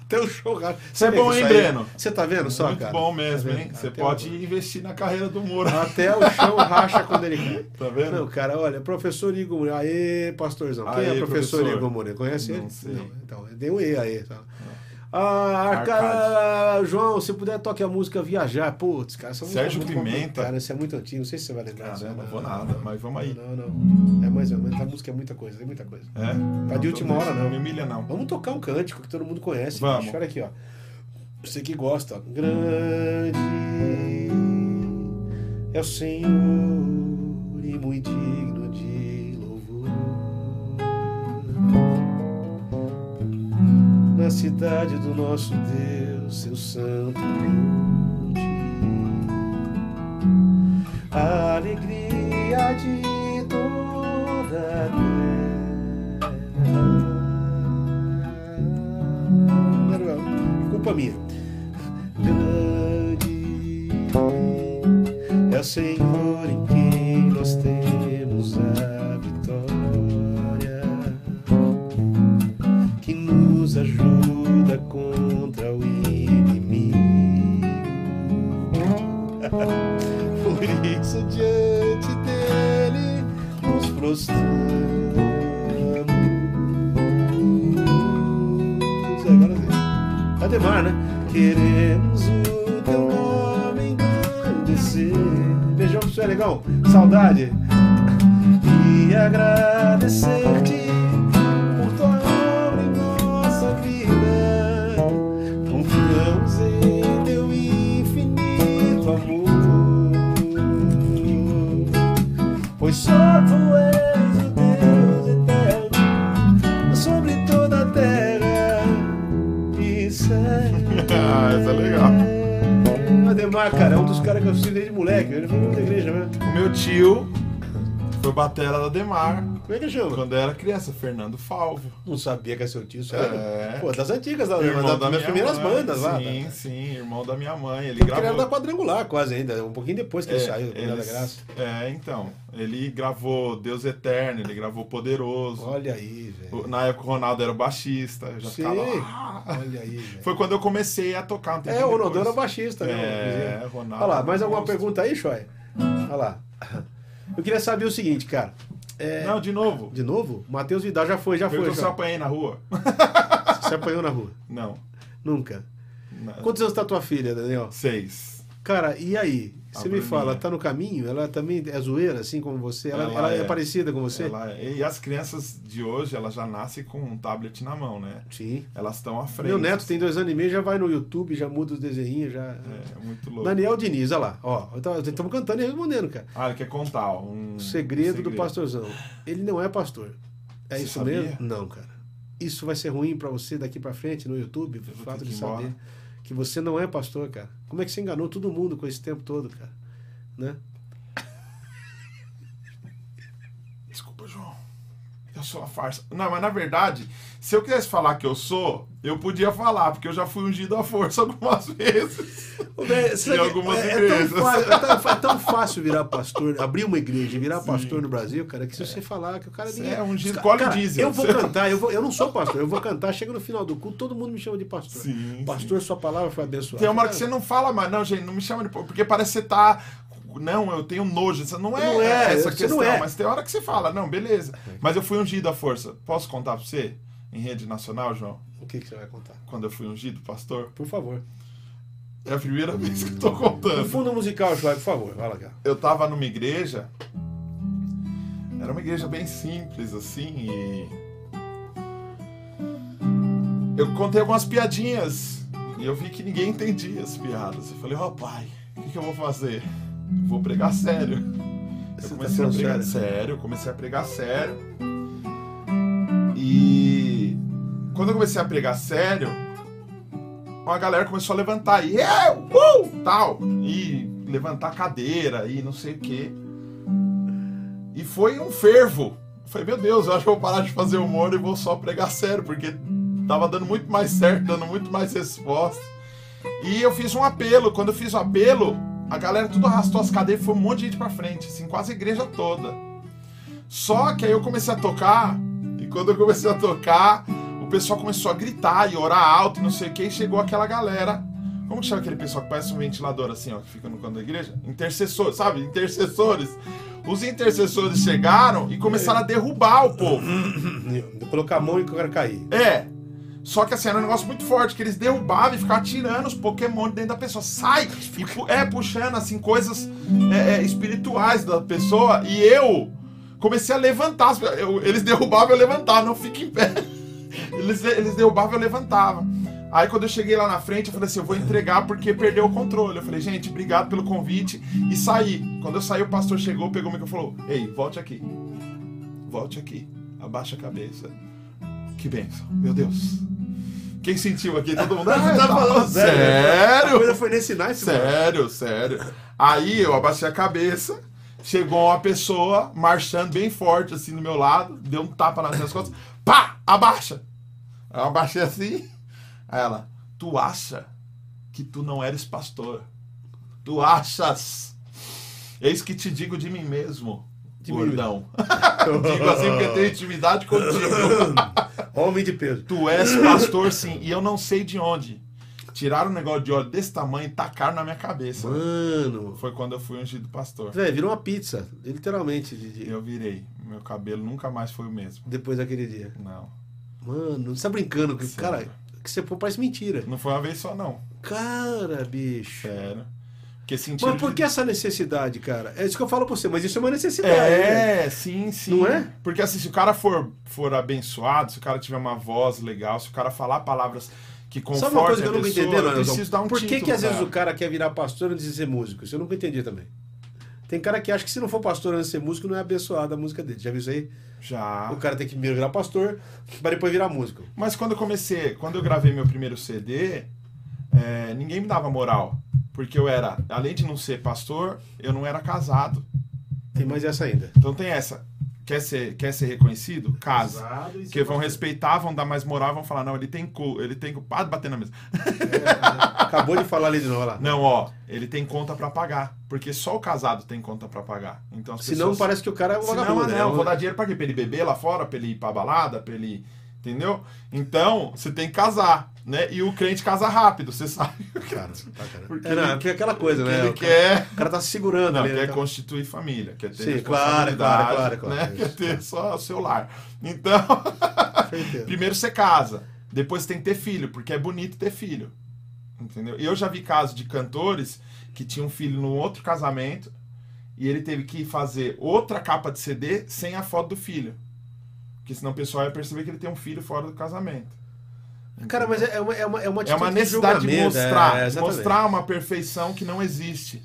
Até o chão racha. Isso é bom, hein, Breno? Você tá vendo só, Muito cara? bom mesmo, Tá hein? Você pode o- investir na carreira do Moura. Até o chão racha quando ele cai. Tá vendo? Não, cara, olha, professor Igor Moreira. Aê, pastorzão. Quem é Aê, professor, professor. Igor Moreira? Conhece Não ele? sei. então, deu um E aí. Tá. Ah, cara, João, se puder, toque a música Viajar. Putz, cara, essa música Sérgio é muito Pimenta. complicada, Isso é muito antigo, não sei se você vai lembrar. disso, Caramba, né? vou nada, mas vamos aí. Não, não. É mais ou menos, a música é muita coisa, é muita coisa. É? Tá de Não, última tô- hora, não. Não me humilha, não. Vamos tocar um cântico que todo mundo conhece. Vamos. bicho. Olha aqui, ó. Você que gosta, ó. Grande é o Senhor e muito digno Cidade do nosso Deus, seu santo monte. A alegria de toda a terra. Culpa minha. Como é que chama? quando eu era criança, Fernando Falvo. Não sabia que é seu tio, sério? É. Pô, das antigas, da, Irmão das, da minhas minha primeiras mãe, bandas lá. Sim, tá? sim, irmão da minha mãe. Ele Porque ele era gravou. da quadrangular quase ainda, um pouquinho depois que ele saiu do da Graça. É, então. Ele gravou Deus Eterno, ele gravou Poderoso. Olha aí, velho. Na época o Ronaldo era o baixista. Eu já Sim. ficava. "Ah". Olha aí, velho. Foi quando eu comecei a tocar um É, tempinho o Ronaldo era baixista, né? É, o Ronaldo. Olha lá, mais alguma pergunta aí, Choi? Olha lá. Eu queria saber o seguinte, cara. É, Não, de novo. De novo? Matheus Vidal já foi, já foi. Perguntou se eu Já. apanhei na rua. Você apanhou na rua? Não. Nunca. não. Quantos anos tá tua filha, Daniel? Seis. Cara, e aí? Você me fala, tá no caminho? Ela também é zoeira, assim como você? Ela, Ela ela é. é. parecida com você? Ela- e as crianças de hoje, elas já nascem com um tablet na mão, né? Sim. Elas estão à frente. Meu neto tem dois anos e meio, já vai no YouTube, já muda os desenhinhos, já. É, muito louco. Daniel Diniz, olha lá. Ó, estamos cantando e respondendo, cara. Ah, ele quer contar um O segredo, um do pastorzão. Ele não é pastor. É Você isso sabia? mesmo? Não, cara. Isso vai ser ruim pra você daqui pra frente no YouTube, o fato de saber embora. Que você não é pastor, cara. Como é que você enganou todo mundo com esse tempo todo, cara? Né? Desculpa, João. Eu sou uma farsa. Não, mas na verdade, se eu quisesse falar que eu sou, eu podia falar, porque eu já fui ungido à força algumas vezes. Em algumas é, é igrejas. tão fácil, é, tão, é tão fácil virar pastor, abrir uma igreja e virar pastor no Brasil, cara, que se você falar que o cara ninguém- é ungido, colhe diesel. Eu vou Você- cantar, eu, vou, eu não sou pastor, eu vou cantar, chega no final do culto, todo mundo me chama de pastor. Sim, pastor, sua palavra foi abençoada. Tem uma hora que você não fala mais, não, gente, não me chama de. Porque parece que você tá. Não, eu tenho nojo. Isso não é, Não é, essa questão, é. mas tem hora que você fala, não, beleza. Mas eu fui ungido à força. Posso contar pra você? Em rede nacional, João? O que, que você vai contar? Quando eu fui ungido, pastor? Por favor. É a primeira vez que eu tô contando. fundo musical, João, por favor, vai lá, cara. Eu tava numa igreja. Era uma igreja bem simples, assim, e. Eu contei algumas piadinhas. E eu vi que ninguém entendia as piadas. Eu falei, ó pai, o que, que eu vou fazer? Vou pregar sério. Eu Você tá comecei a falando pregar sério? sério, comecei a pregar sério. E quando eu comecei a pregar sério, uma galera começou a levantar e eu, uh, tal, e levantar a cadeira e não sei o quê. E foi um fervo. Eu Falei, meu Deus, eu acho que eu vou parar de fazer humor e vou só pregar sério, porque tava dando muito mais certo, dando muito mais resposta. E eu fiz um apelo. Quando eu fiz o apelo, a galera tudo arrastou as cadeiras e foi um monte de gente pra frente, assim, quase a igreja toda. Só que aí eu comecei a tocar, e quando eu comecei a tocar, o pessoal começou a gritar e orar alto e não sei o que, e chegou aquela galera. Como que chama aquele pessoal que parece um ventilador assim, ó, que fica no canto da igreja? Intercessores, sabe? Intercessores. Os intercessores chegaram e começaram a derrubar o povo. Colocar a mão e o cara cair. É. Só que assim, era um negócio muito forte, que eles derrubavam e ficavam tirando os Pokémon de dentro da pessoa. Sai! E é, puxando assim, coisas é, é, espirituais da pessoa. E eu comecei a levantar. eu- eles derrubavam, eu levantava, não fica em pé. Eles, eles derrubavam, eu levantava. Aí quando eu cheguei lá na frente, eu falei assim, eu vou entregar porque perdeu o controle. Eu falei, gente, obrigado pelo convite. E saí. Quando eu saí, o pastor chegou, pegou o microfone e falou, ei, volte aqui. Volte aqui. Abaixa a cabeça. Que benção. Meu Deus. Quem sentiu aqui? Todo mundo. "Ah, tá falando sério? A Sério? coisa foi nesse nice, mano. Sério, sério. Aí eu abaixei a cabeça, chegou uma pessoa marchando bem forte assim do meu lado, deu um tapa nas minhas costas, pá, abaixa. Eu abaixei assim, aí ela, tu acha que tu não eres pastor? Tu achas? Eis que te digo de mim mesmo, De mim gordão. digo assim porque tenho intimidade contigo. Homem de peso. Tu és pastor sim, e eu não sei de onde. Tiraram um negócio de óleo desse tamanho e tacaram na minha cabeça. Mano. Foi quando eu fui ungido pastor. Velho, virou uma pizza. Literalmente. de- Eu virei. Meu cabelo nunca mais foi o mesmo. Depois daquele dia. Não. Mano, você tá brincando. Cara, que você pô, parece mentira. Não foi uma vez só, não. Cara, bicho. Sério. Sentiram. Mas por que essa necessidade, cara? É isso que eu falo pra você, mas isso é uma necessidade. né? É, sim, sim. Não é? Porque assim, se o cara for, for abençoado, se o cara tiver uma voz legal, se o cara falar palavras que confortem Sabe uma coisa que eu nunca pessoa, entendi, eu preciso dar um Por que, título que às pra vezes o cara quer virar pastor antes de ser músico? Isso eu nunca entendi também. Tem cara que acha que se não for pastor antes de ser músico, não é abençoado a música dele. Já viu isso aí? Já. O cara tem que primeiro virar pastor, pra depois virar músico. Mas quando eu comecei, quando eu gravei meu primeiro CD, é, ninguém me dava moral. Porque eu era, além de não ser pastor, eu não era casado. Tem mais essa ainda. Então tem essa. Quer ser, quer ser reconhecido? Casa. Casado e Porque vão respeitar, vão dar mais moral, vão falar, não, ele tem cu, ele tem cu. Para de bater na mesa. Acabou de falar ali de novo lá. Não, ó, ele tem conta pra pagar. Porque só o casado tem conta pra pagar. Então as Senão pessoas... parece que o cara é um vagabundo. ah, né? não, É um- vou dar dinheiro pra quê? Pra ele beber lá fora, pra ele ir pra balada, pra ele. Entendeu? Então, você tem que casar, né? E o crente casa rápido, você sabe. Cara, tá, cara. Porque é, não, ele- é é aquela coisa, né? ele o, cara, quer. o cara tá se segurando Não, ali. né? quer Tá- constituir família, quer ter Sim, claro, claro, claro, claro, né? isso. Quer ter só o seu lar. Então, primeiro você casa, depois você tem que ter filho, porque é bonito ter filho. Entendeu? Eu já vi casos de cantores que tinham um filho no outro casamento e ele teve que fazer outra capa de CD sem a foto do filho. Porque senão o pessoal ia perceber que ele tem um filho fora do casamento. Cara, mas é uma, é uma, é uma É uma de necessidade de julgamento, mostrar, é, mostrar uma perfeição que não existe.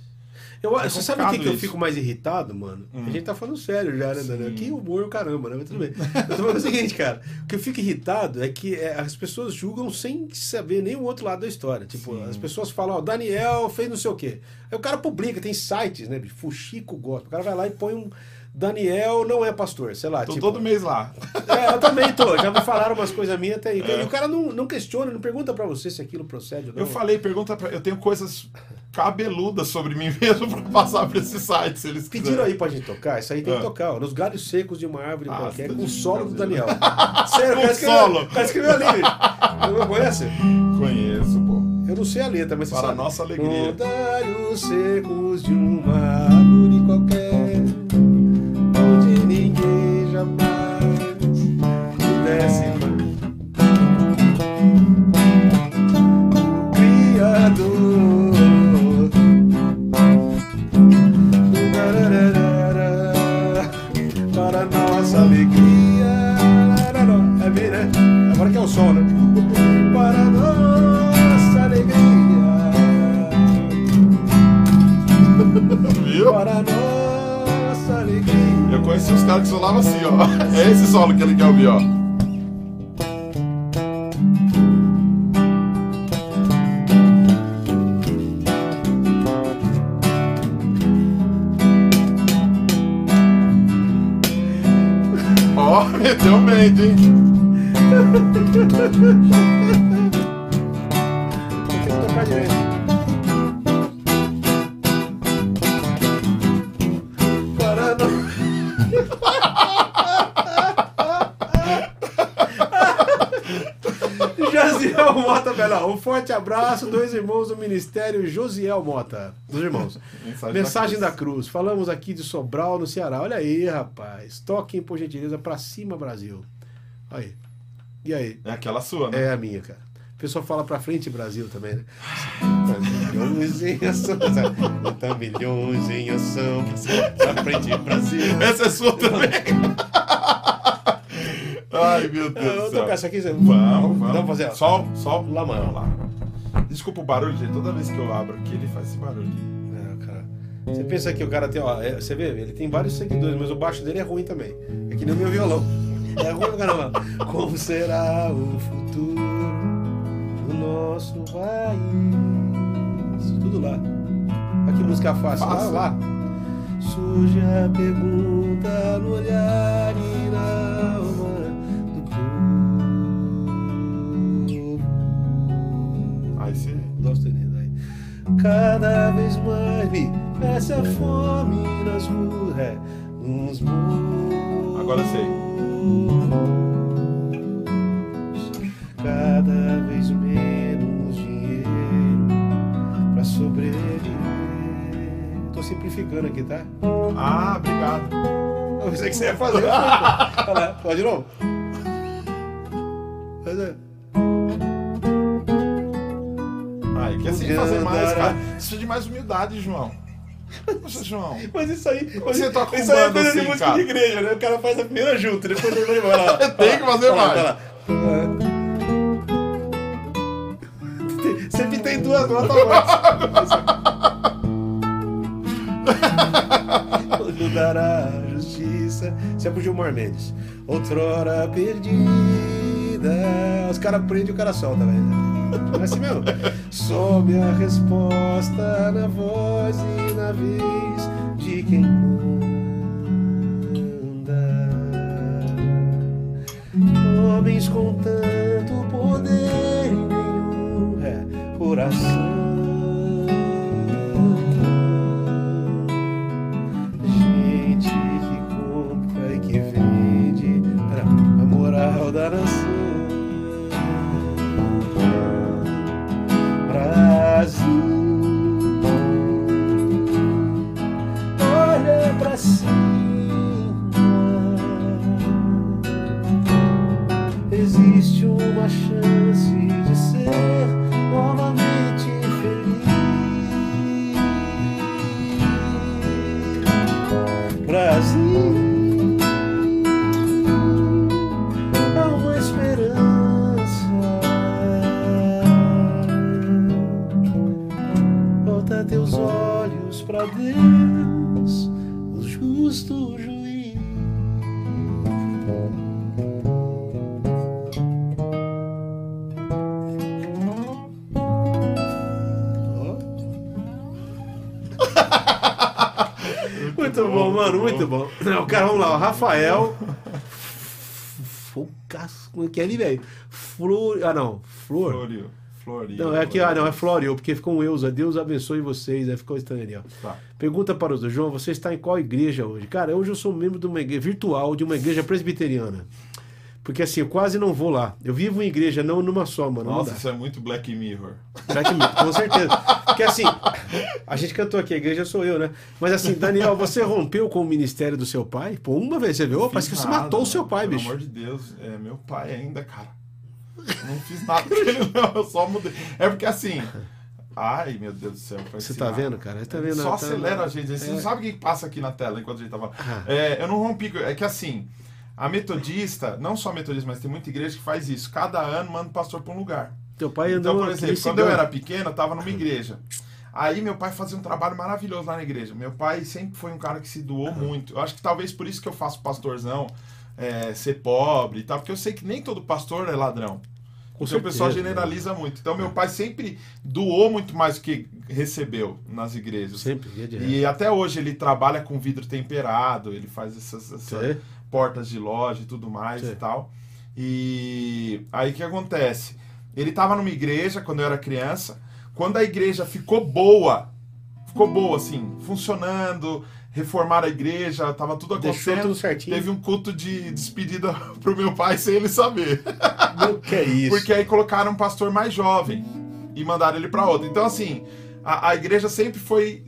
Eu, É você sabe o que, que eu fico mais irritado, mano? Hum. A gente tá falando sério já, né, Daniel? Que humor, caramba, né? Mas tudo bem. Eu tô falando o seguinte, cara. O que eu fico irritado é que é, as pessoas julgam sem saber nem o outro lado da história. Tipo, Sim. as pessoas falam, ó, Daniel fez não sei o quê. Aí o cara publica, tem sites, né? bicho? Fuxico gosta. O cara vai lá e põe um. Daniel não é pastor, sei lá. Tô tipo, todo mês lá. É, eu também tô. Já me falaram umas coisas minhas até aí. E o cara não, não questiona, não pergunta pra você se aquilo procede ou não. Eu falei, pergunta pra. Eu tenho coisas cabeludas sobre mim mesmo pra passar pra esse site, se eles Pediram quiserem. aí pra gente tocar, isso aí tem que Ah. tocar, ó, nos galhos secos de uma árvore Ah, qualquer, com o solo do. Daniel. Sério, Com solo. cara escreveu ali. Não conhece? Conheço, pô. Eu não sei a letra, mas você Para sabe. nossa alegria. Nos galhos secos de uma árvore qualquer, ó. Ó, meteu mente, hein? abraço, dois irmãos do Ministério Josiel Mota, dos irmãos. Mensagem Mensagem da da Cruz. Falamos aqui de Sobral, no Ceará. Olha aí, rapaz. Toquem, por gentileza, pra cima, Brasil. Aí. E aí? É aquela sua, né? É a minha, cara. O pessoal fala pra frente Brasil também, né? milhões em ação. Tá milhões em ação. Pra frente Brasil. Essa é sua também. Ai, meu Deus Vamos tocar essa aqui? Vamos, vamos. Vamos fazer. Sol, sol. Lá, mano. Vamos lá. Desculpa o barulho, gente. Toda vez que eu abro aqui, ele faz esse barulho. É, cara. Você pensa que o cara tem, ó, é, você vê, ele tem vários seguidores, mas o baixo dele é ruim também. É que nem o meu violão. É ruim pra caramba. Como será o futuro do nosso país? Tudo lá. Olha que música fácil. Lá, lá. Surge a pergunta no olhar Cada vez mais me essa fome nas ruas, nos morros. Agora sei. Cada vez menos dinheiro pra sobreviver. Tô simplificando aqui, tá? Ah, obrigado. Eu pensei que você ia fazer. Pode de novo. Podia fazer mais, cara. Precisa de mais humildade, João. Poxa, João. Mas isso aí, mas Você toca com isso aí é coisa de assim, música cara? de igreja, né? O cara faz a primeira junta, depois ele vai lá. Tem que fazer mais. lá. Sempre tem duas notas mais. Mudará a justiça. Isso é pro Gilmar Mendes. Outrora perdida. Os caras prendem o cara solta, velho. É assim mesmo. Sob a resposta na voz e na vez de quem manda. Homens com tanto poder nenhum é coração. Rafael. Focas. Como é que é ali, velho? Flor. Ah, não. Flor. Florio. Florio. Não, é aqui, ah, não, é Florio, porque ficou um Eusa. Deus abençoe vocês. Aí ficou estranho ali, ó. Tá. Pergunta para o dois. João, você está em qual igreja hoje? Cara, hoje eu sou membro de uma igreja virtual de uma igreja presbiteriana. Porque assim, eu quase não vou lá. Eu vivo em igreja, não numa só, mano. Nossa, isso é muito Black Mirror. Black Mirror, com certeza. Porque assim, a gente cantou aqui, a igreja sou eu, né? Mas assim, Daniel, você rompeu com o ministério do seu pai? Pô, uma vez você viu? Ô, parece que você matou o seu pai, pelo bicho. amor de Deus, é meu pai ainda, cara. Não fiz nada com ele, não. Eu só mudei. É porque assim. Ai, meu Deus do céu. Você ensinar. tá vendo, cara? Você tá vendo? Só Tá- acelera a gente. Você É. não sabe o que passa aqui na tela enquanto a gente tava. Ah. É, eu não rompi. É que assim, a metodista, não só a metodista, mas tem muita igreja que faz isso. Cada ano manda o pastor pra um lugar. Teu pai andou Então, por exemplo, quando eu era pequeno, eu tava numa igreja. Aí meu pai fazia um trabalho maravilhoso lá na igreja. Meu pai sempre foi um cara que se doou muito. Eu acho que talvez por isso que eu faço pastorzão, é, ser pobre e tal, porque eu sei que nem todo pastor é ladrão. Com Porque o pessoal né? generaliza muito. Então meu pai sempre doou muito mais do que recebeu nas igrejas. Sempre. E até hoje ele trabalha com vidro temperado, ele faz essas, Sim. Portas de loja e tudo mais Sim. e tal. E aí o que acontece? Ele estava numa igreja quando eu era criança. Quando a igreja ficou boa, ficou boa assim, funcionando, reformaram a igreja, tava tudo acontecendo. tudo certinho. Teve um culto de despedida pro meu pai sem ele saber. Meu, que é isso? Porque aí colocaram um pastor mais jovem e mandaram ele para outro. Então, assim, a, a igreja sempre foi.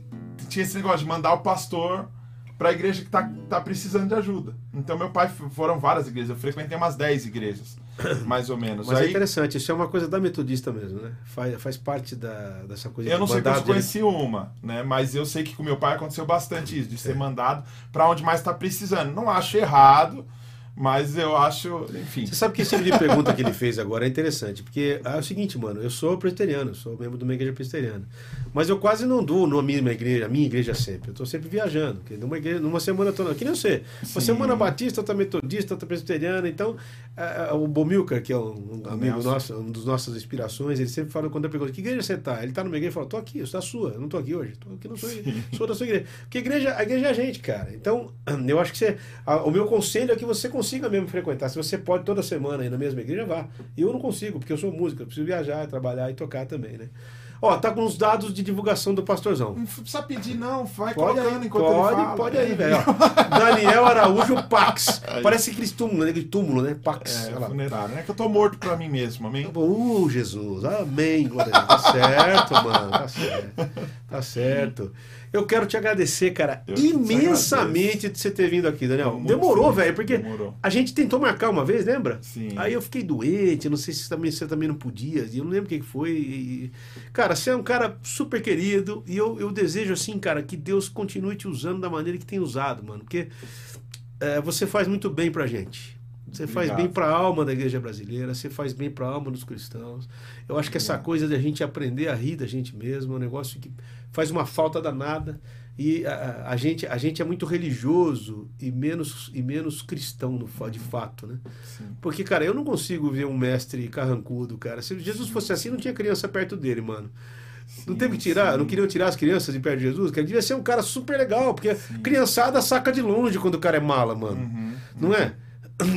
Tinha esse negócio de mandar o pastor para a igreja que tá, tá precisando de ajuda. Então, meu pai foram várias igrejas. Eu frequentei umas 10 igrejas, mais ou menos. Mas é aí, interessante, isso é uma coisa da metodista mesmo, né? Faz, faz parte da, dessa coisa eu não sei se de- conheci uma, né? Mas eu sei que com meu pai aconteceu bastante isso, de ser mandado para onde mais tá precisando. Não acho errado, mas eu acho, enfim. Você sabe que esse tipo de pergunta que ele fez agora é interessante, porque é o seguinte, mano, eu sou presbiteriano, sou membro de uma igreja presbiteriana, mas eu quase não dou na minha igreja, a minha igreja sempre, eu tô sempre viajando, porque numa, igreja, numa semana eu tô, que nem você, uma Sim. semana batista, outra metodista, outra presbiteriana, então é, é, o Bomilcar, que é um, um amigo nosso, um dos nossas inspirações, ele sempre fala, quando eu pergunto, que igreja você tá? Ele tá numa igreja e fala, tô aqui, eu sou da sua, eu não tô aqui hoje, tô aqui, não sou, sou da sua igreja, porque a igreja, a igreja é a gente, cara, então eu acho que você, a- o meu conselho é que você consiga mesmo frequentar, se você pode toda semana ir na mesma igreja, vá, eu não consigo, porque eu sou músico, eu preciso viajar, trabalhar e tocar também, né? Ó, tá com os dados de divulgação do Pastorzão. Não precisa pedir, não. Vai Pode colocando aí, enquanto pode, ele fala. pode aí, velho. Daniel Araújo Pax. Parece aquele túmulo, né? Aquele túmulo, né? Pax. É, funerário. É que eu tô morto pra mim mesmo, amém? Uh, Jesus, amém, glória. Tá certo, mano, tá certo. Tá certo. Eu quero te agradecer, cara, Eu imensamente de você ter vindo aqui, Daniel. Muito Demorou, velho, porque demorou. a gente tentou marcar uma vez, lembra? Sim. Aí eu fiquei doente, não sei se também, você também não podia, eu não lembro o que que foi. e- Cara, você é um cara super querido, e eu, eu desejo, assim, cara, que Deus continue te usando da maneira que tem usado, mano, porque é, você faz muito bem pra gente. Você faz Obrigado. bem para a alma da igreja brasileira, você faz bem para a alma dos cristãos. Eu acho que essa coisa de a gente aprender a rir da gente mesmo é um negócio que faz uma falta danada. E a, a- gente, a gente é muito religioso e menos, e menos cristão no, de fato, né? Sim. Porque, cara, eu não consigo ver um mestre carrancudo, cara. Se Jesus fosse assim, não tinha criança perto dele, mano. Não Sim, teve que tirar, sim. não queriam tirar as crianças de perto de Jesus, que ele devia ser um cara super legal, porque criançada saca de longe quando o cara é mala, mano. Uhum. Não é?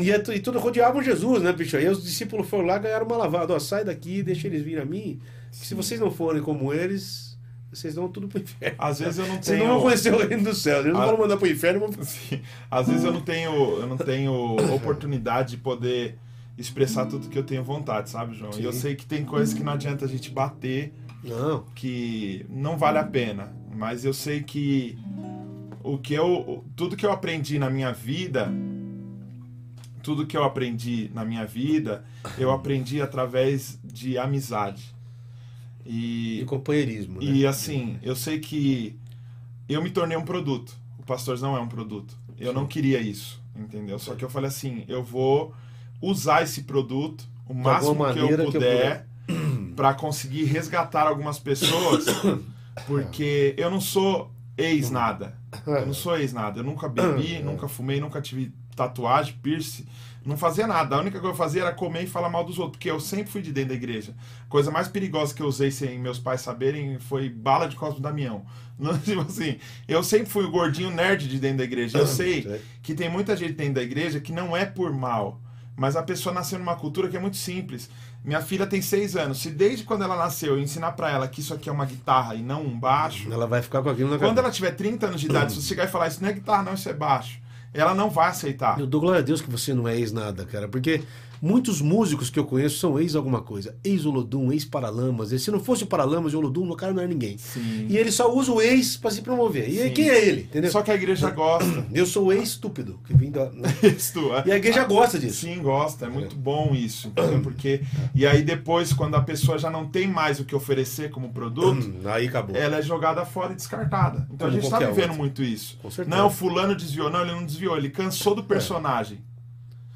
E, é e tudo rodeavam Jesus, né, bicho? Aí os discípulos foram lá ganharam uma lavada. Ó, sai daqui, deixa eles virem a mim. Se vocês não forem como eles, vocês vão tudo pro inferno. Às vezes eu não Vocês tenho. não vão conhecer o reino dos céus. Eles não Ah. vão mandar pro inferno. Vão... Sim. Às vezes eu não tenho, eu não tenho oportunidade de poder expressar tudo que eu tenho vontade, sabe, João? E eu Sim. sei que tem coisas que não adianta a gente bater, Não. que não vale a pena. Mas eu sei que o que eu, tudo que eu aprendi na minha vida, tudo que eu aprendi na minha vida, eu aprendi através de amizade. E companheirismo. Né? E assim, eu sei que eu me tornei um produto. O Pastorzão é um produto. Eu não queria isso, entendeu? Só que eu falei assim, eu vou usar esse produto o máximo que eu eu puder para conseguir resgatar algumas pessoas, porque eu não sou ex-nada. Eu não sou ex-nada. Eu nunca bebi, nunca fumei, nunca tive tatuagem, piercing. Não fazia nada. A única coisa que eu fazia era comer e falar mal dos outros, porque eu sempre fui de dentro da igreja. Coisa mais perigosa que eu usei sem meus pais saberem foi bala de Cosmo Damião. Não, tipo assim, eu sempre fui o gordinho nerd de dentro da igreja. Eu sei que tem muita gente dentro da igreja que não é por mal, mas a pessoa nasceu numa cultura que é muito simples. Minha filha tem seis anos. Se desde quando ela nasceu eu ensinar para ela que isso aqui é uma guitarra e não um baixo, Ela vai ficar com aquilo na quando ela tiver 30 anos de idade, se você chegar e falar isso não é guitarra, não, isso é baixo, ela não vai aceitar. Eu dou glória a Deus que você não é ex nada, cara, porque muitos músicos que eu conheço são ex alguma coisa. Ex Olodum, ex Paralamas. E Se não fosse o Paralamas e o Olodum, o cara não é ninguém. Sim. E ele só usa o ex pra se promover. E Sim. quem é ele? Entendeu? Só que a igreja gosta. Eu sou o ex estúpido, que vim da... É. E a igreja gosta disso. Sim, gosta. É muito bom isso, entendeu? Porque e aí depois quando a pessoa já não tem mais o que oferecer como produto, Aí acabou. ela é jogada fora e descartada. Então Como a gente tá qualquer vivendo outra. muito isso. Com certeza. Não, fulano desviou. Não, ele não desviou. Ele cansou do personagem.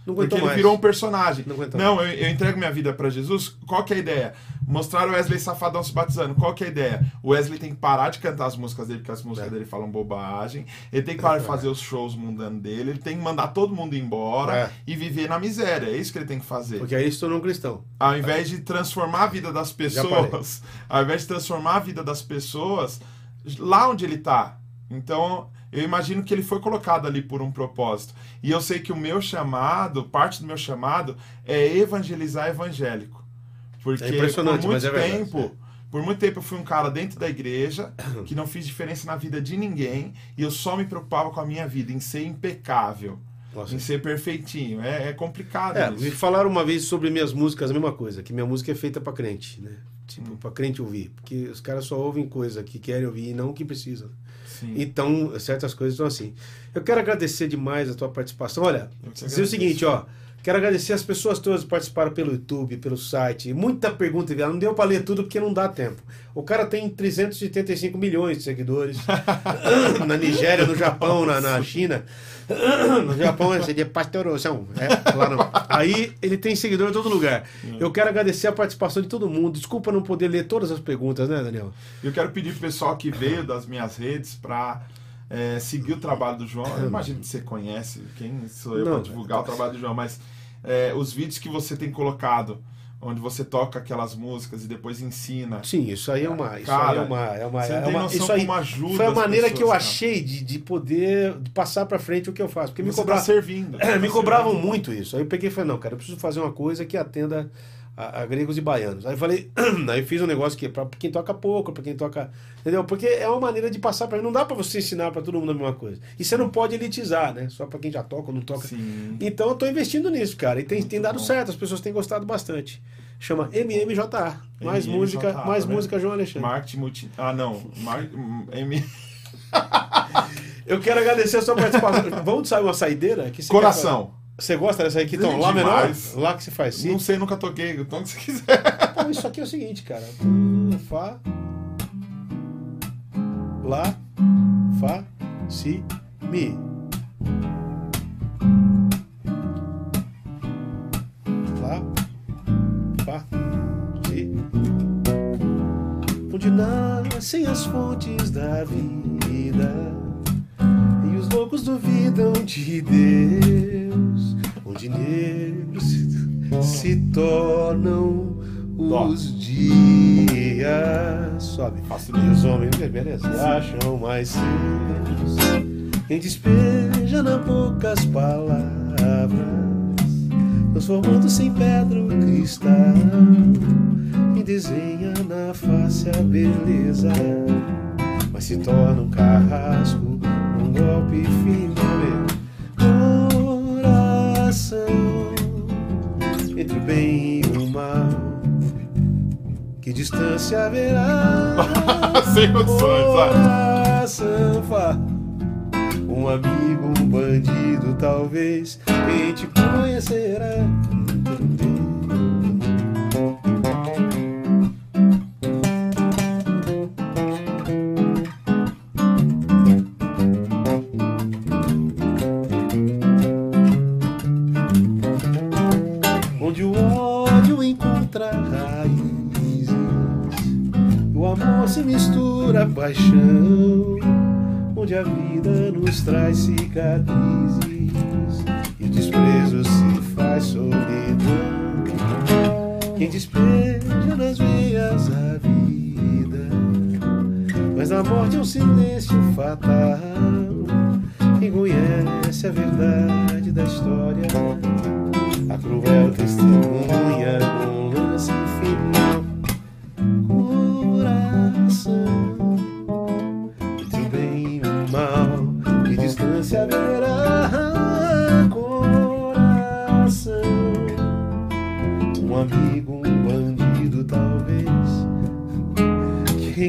Não Porque ele mais. virou um personagem. Não Não, eu, eu entrego minha vida pra Jesus. Qual que é a ideia? Mostrar o Wesley Safadão se batizando. Qual que é a ideia? O Wesley tem que parar de cantar as músicas dele, porque as músicas É. dele falam bobagem. Ele tem que parar de fazer os shows mundanos dele. Ele tem que mandar todo mundo embora É. e viver na miséria. É isso que ele tem que fazer. Porque aí se tornou um cristão. Ao invés de transformar a vida das pessoas, ao invés de transformar a vida das pessoas lá onde ele tá. Então, eu imagino que ele foi colocado ali por um propósito. E eu sei que o meu chamado, parte do meu chamado, é evangelizar evangélico. Porque É impressionante, por muito mas é verdade, tempo, por muito tempo eu fui um cara dentro da igreja que não fiz diferença na vida de ninguém e eu só me preocupava com a minha vida, em ser impecável, Nossa. em ser perfeitinho. É, é complicado É, me falaram uma vez sobre minhas músicas a mesma coisa, que minha música é feita pra crente, né? Tipo, Hum. pra crente ouvir. Porque os caras só ouvem coisa que querem ouvir e não que precisam. Sim. Então, certas coisas são assim. Eu quero agradecer demais a tua participação. Olha, dizer o seguinte, ó. Quero agradecer as pessoas todas que participaram pelo YouTube, pelo site. Muita pergunta. Não deu pra ler tudo porque não dá tempo. O cara tem 385 milhões de seguidores. na Nigéria, no Japão, na, na China. No Japão seria pastoração. É, lá não. Aí ele tem seguidor em todo lugar. Eu quero agradecer a participação de todo mundo. Desculpa não poder ler todas as perguntas, né, Daniel? Eu quero pedir pro pessoal que veio das minhas redes para seguir o trabalho do João. Eu imagino que você conhece, quem sou eu para divulgar o trabalho do João, mas é, os vídeos que você tem colocado, onde você toca aquelas músicas e depois ensina. Sim, isso aí é uma. Isso Cara, aí é uma. É uma, é uma isso aí ajuda foi a maneira que eu achei de, de poder de passar pra frente o que eu faço. Porque me, Você tá servindo. É, Tá me cobravam servindo. muito isso. Aí eu peguei e falei, não, cara, eu preciso fazer uma coisa que atenda a, a gregos e baianos. Aí eu falei, aí eu fiz um negócio que é pra quem toca pouco, pra quem toca. Entendeu? Porque é uma maneira de passar pra. Não dá pra você ensinar pra todo mundo a mesma coisa. E você não pode elitizar, né? Só pra quem já toca ou não toca. Sim. Então eu tô investindo nisso, cara. E tem, tem dado bom. certo, as pessoas têm gostado bastante. Chama MMJA. Mais MMJA, música, mais tá vendo? música, João Alexandre. Marketing multi... Ah, não. Mar... M... Eu quero agradecer a sua participação. Vamos sair uma saideira? Que Coração. Você gosta dessa aí que tom? Lá menor? Lá que você faz si? Não sei, nunca toquei. O tom que você quiser. Pô, isso aqui é o seguinte, cara. Fá. Lá. Fá. Si. Mi. Lá. Fá. Si. Onde nascem as fontes da vida os loucos duvidam de Deus, onde negros se, se tornam Dó. os dias. Sobe. Faço E os homens, beleza, acham mais seus. Quem despeja na boca as palavras, transformando-se em pedra o cristal. E desenha na face a beleza, mas se torna um carrasco, golpe final. Coração entre o bem e o mal. Que distância haverá? Sem condições, vai. Um amigo, um bandido, talvez. Quem te conhecerá?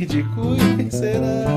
Te cuide será?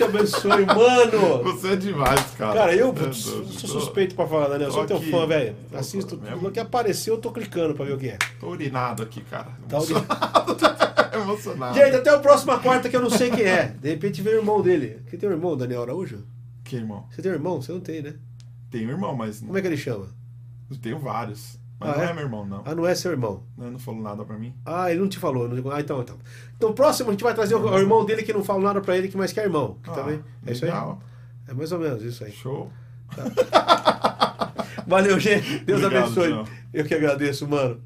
Te abençoe, mano. Você é demais, cara. Cara, eu Meu sou sou suspeito pra falar, Daniel. Sou tô teu fã, velho. Assisto mesmo. tudo que apareceu, eu tô clicando pra ver o que é. Tô urinado aqui, cara. Tá Emocionado. Emocionado. Gente, até a próxima quarta que eu não sei quem é. De repente vem o irmão dele. Quem tem um irmão, Daniel Araújo? Que irmão? Você tem um irmão? Você não tem, né? Tenho irmão, mas Como é que ele chama? eu tenho vários. Mas Ah, não é? é? meu irmão, não. Ah, não é seu irmão. Não, não falou nada pra mim. Ah, ele não te falou. não- Ah, então, então. Então, próximo a gente vai trazer o, o irmão dele que não fala nada pra ele, que mais quer irmão. Que Ah, também. É isso aí? É mais ou menos isso aí. Show. Valeu, gente. Deus Obrigado, abençoe. Eu que agradeço, mano.